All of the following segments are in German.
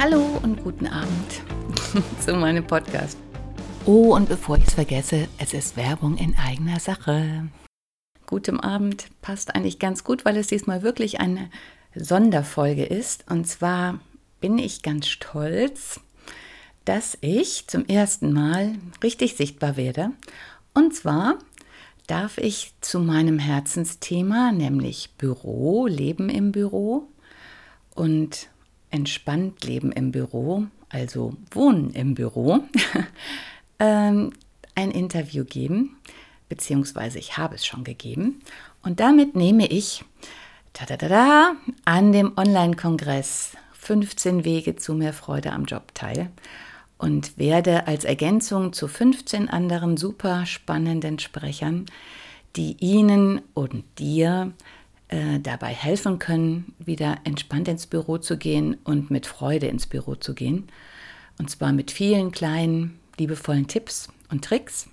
Hallo und guten Abend zu meinem Podcast. Oh, und bevor ich es vergesse, es ist Werbung in eigener Sache. Guten Abend passt eigentlich ganz gut, weil es diesmal wirklich eine Sonderfolge ist. Und zwar bin ich ganz stolz, dass ich zum ersten Mal richtig sichtbar werde. Und zwar darf ich zu meinem Herzensthema, nämlich Büro, Leben im Büro und entspannt leben im Büro, also wohnen im Büro, ähm, ein Interview geben, beziehungsweise ich habe es schon gegeben. Und damit nehme ich tada, an dem Online-Kongress 15 Wege zu mehr Freude am Job teil und werde als Ergänzung zu 15 anderen super spannenden Sprechern, die Ihnen und dir äh, dabei helfen können, wieder entspannt ins Büro zu gehen und mit Freude ins Büro zu gehen. Und zwar mit vielen kleinen, liebevollen Tipps und Tricks.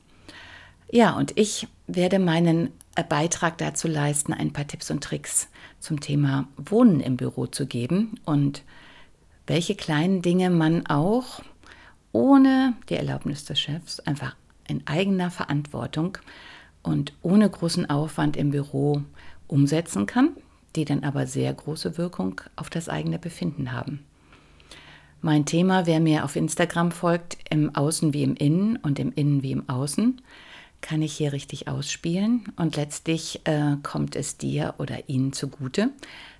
Ja, und ich werde meinen äh, Beitrag dazu leisten, ein paar Tipps und Tricks zum Thema Wohnen im Büro zu geben und welche kleinen Dinge man auch ohne die Erlaubnis des Chefs einfach in eigener Verantwortung und ohne großen Aufwand im Büro umsetzen kann, die dann aber sehr große Wirkung auf das eigene Befinden haben. Mein Thema, wer mir auf Instagram folgt, im Außen wie im Innen und im Innen wie im Außen, kann ich hier richtig ausspielen und letztlich äh, kommt es dir oder ihnen zugute,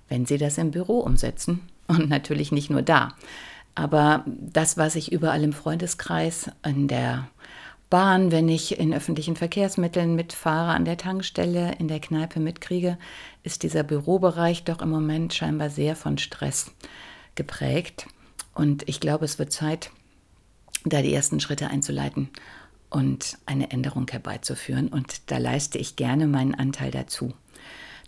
wenn sie das im Büro umsetzen und natürlich nicht nur da. Aber das, was ich überall im Freundeskreis, in der Bahn, wenn ich in öffentlichen Verkehrsmitteln mitfahre, an der Tankstelle, in der Kneipe mitkriege, ist dieser Bürobereich doch im Moment scheinbar sehr von Stress geprägt. Und ich glaube, es wird Zeit, da die ersten Schritte einzuleiten und eine Änderung herbeizuführen. Und da leiste ich gerne meinen Anteil dazu.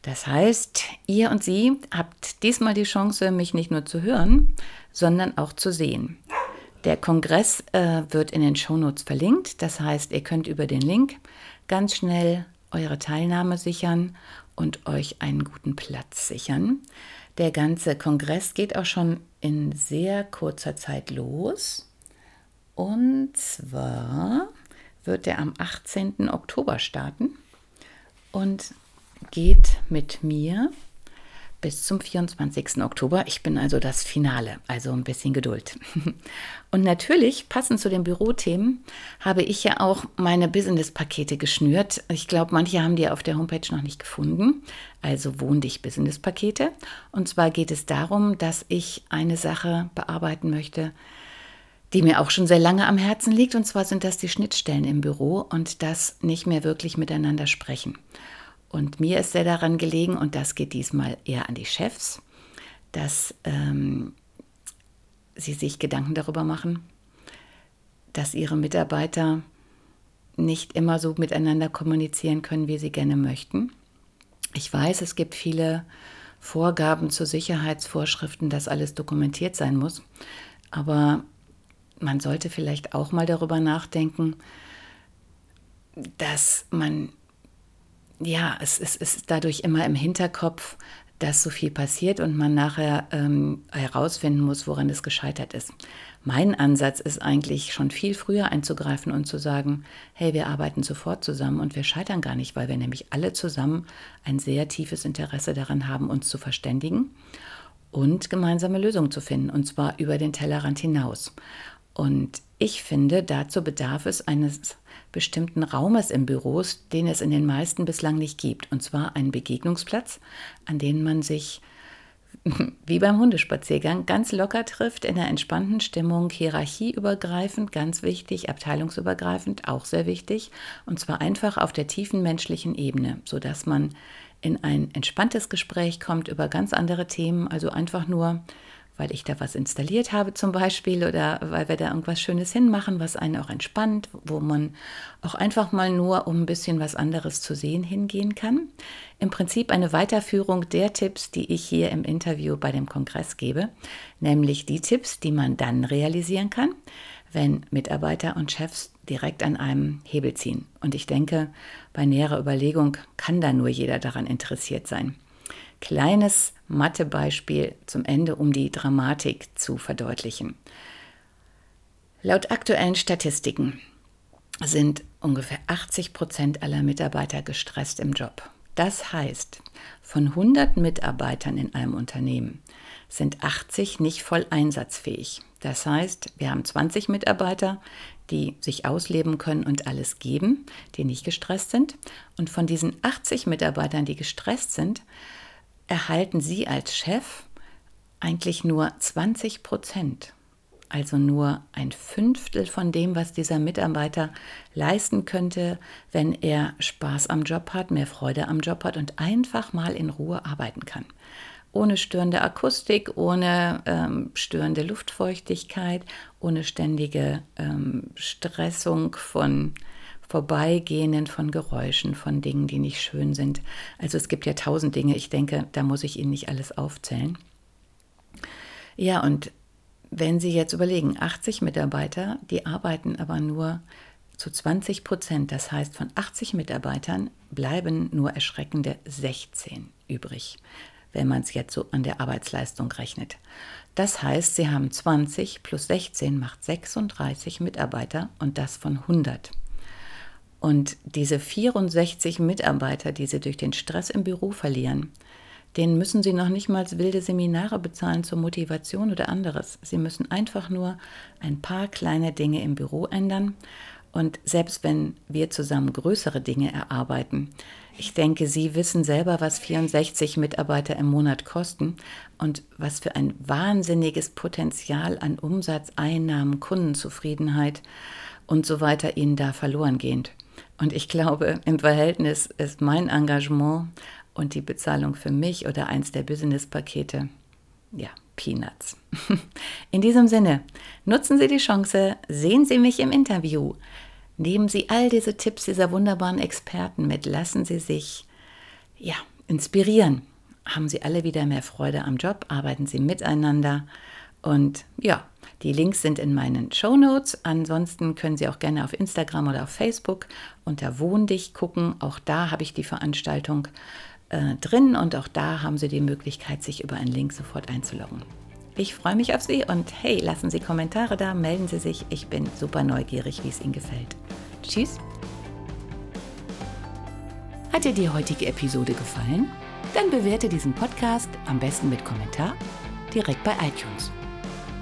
Das heißt, ihr und Sie habt diesmal die Chance, mich nicht nur zu hören, sondern auch zu sehen. Der Kongress äh, wird in den Shownotes verlinkt. Das heißt, ihr könnt über den Link ganz schnell eure Teilnahme sichern und euch einen guten Platz sichern. Der ganze Kongress geht auch schon in sehr kurzer Zeit los. Und zwar wird er am 18. Oktober starten und geht mit mir bis zum 24. Oktober. Ich bin also das Finale, also ein bisschen Geduld. Und natürlich, passend zu den Bürothemen, habe ich ja auch meine Business-Pakete geschnürt. Ich glaube, manche haben die auf der Homepage noch nicht gefunden. Also Wohn dich Business-Pakete. Und zwar geht es darum, dass ich eine Sache bearbeiten möchte, die mir auch schon sehr lange am Herzen liegt. Und zwar sind das die Schnittstellen im Büro und das nicht mehr wirklich miteinander sprechen. Und mir ist sehr daran gelegen, und das geht diesmal eher an die Chefs, dass ähm, sie sich Gedanken darüber machen, dass ihre Mitarbeiter nicht immer so miteinander kommunizieren können, wie sie gerne möchten. Ich weiß, es gibt viele Vorgaben zu Sicherheitsvorschriften, dass alles dokumentiert sein muss, aber man sollte vielleicht auch mal darüber nachdenken, dass man ja, es, es ist dadurch immer im Hinterkopf, dass so viel passiert und man nachher ähm, herausfinden muss, woran es gescheitert ist. Mein Ansatz ist eigentlich schon viel früher einzugreifen und zu sagen, hey, wir arbeiten sofort zusammen und wir scheitern gar nicht, weil wir nämlich alle zusammen ein sehr tiefes Interesse daran haben, uns zu verständigen und gemeinsame Lösungen zu finden, und zwar über den Tellerrand hinaus. Und ich finde, dazu bedarf es eines bestimmten Raumes im Büros, den es in den meisten bislang nicht gibt. Und zwar einen Begegnungsplatz, an dem man sich wie beim Hundespaziergang, ganz locker trifft, in einer entspannten Stimmung, hierarchieübergreifend, ganz wichtig, abteilungsübergreifend, auch sehr wichtig, und zwar einfach auf der tiefen menschlichen Ebene, sodass man in ein entspanntes Gespräch kommt über ganz andere Themen, also einfach nur weil ich da was installiert habe zum Beispiel oder weil wir da irgendwas Schönes hinmachen, was einen auch entspannt, wo man auch einfach mal nur, um ein bisschen was anderes zu sehen, hingehen kann. Im Prinzip eine Weiterführung der Tipps, die ich hier im Interview bei dem Kongress gebe, nämlich die Tipps, die man dann realisieren kann, wenn Mitarbeiter und Chefs direkt an einem Hebel ziehen. Und ich denke, bei näherer Überlegung kann da nur jeder daran interessiert sein. Kleines Mathebeispiel zum Ende, um die Dramatik zu verdeutlichen. Laut aktuellen Statistiken sind ungefähr 80 Prozent aller Mitarbeiter gestresst im Job. Das heißt, von 100 Mitarbeitern in einem Unternehmen sind 80 nicht voll einsatzfähig. Das heißt, wir haben 20 Mitarbeiter, die sich ausleben können und alles geben, die nicht gestresst sind. Und von diesen 80 Mitarbeitern, die gestresst sind, erhalten Sie als Chef eigentlich nur 20 Prozent, also nur ein Fünftel von dem, was dieser Mitarbeiter leisten könnte, wenn er Spaß am Job hat, mehr Freude am Job hat und einfach mal in Ruhe arbeiten kann. Ohne störende Akustik, ohne ähm, störende Luftfeuchtigkeit, ohne ständige ähm, Stressung von Vorbeigehenden von Geräuschen, von Dingen, die nicht schön sind. Also es gibt ja tausend Dinge, ich denke, da muss ich Ihnen nicht alles aufzählen. Ja, und wenn Sie jetzt überlegen, 80 Mitarbeiter, die arbeiten aber nur zu 20 Prozent, das heißt von 80 Mitarbeitern bleiben nur erschreckende 16 übrig, wenn man es jetzt so an der Arbeitsleistung rechnet. Das heißt, Sie haben 20 plus 16 macht 36 Mitarbeiter und das von 100. Und diese 64 Mitarbeiter, die sie durch den Stress im Büro verlieren, denen müssen sie noch nicht mal wilde Seminare bezahlen zur Motivation oder anderes. Sie müssen einfach nur ein paar kleine Dinge im Büro ändern. Und selbst wenn wir zusammen größere Dinge erarbeiten, ich denke, Sie wissen selber, was 64 Mitarbeiter im Monat kosten und was für ein wahnsinniges Potenzial an Umsatz, Einnahmen, Kundenzufriedenheit und so weiter Ihnen da verloren geht. Und ich glaube, im Verhältnis ist mein Engagement und die Bezahlung für mich oder eins der Business-Pakete, ja, Peanuts. In diesem Sinne, nutzen Sie die Chance, sehen Sie mich im Interview. Nehmen Sie all diese Tipps dieser wunderbaren Experten mit, lassen Sie sich ja, inspirieren. Haben Sie alle wieder mehr Freude am Job, arbeiten Sie miteinander und ja, die Links sind in meinen Show Notes. Ansonsten können Sie auch gerne auf Instagram oder auf Facebook unter Wohndich gucken. Auch da habe ich die Veranstaltung äh, drin und auch da haben Sie die Möglichkeit, sich über einen Link sofort einzuloggen. Ich freue mich auf Sie und hey, lassen Sie Kommentare da, melden Sie sich. Ich bin super neugierig, wie es Ihnen gefällt. Tschüss. Hat dir die heutige Episode gefallen? Dann bewerte diesen Podcast am besten mit Kommentar direkt bei iTunes.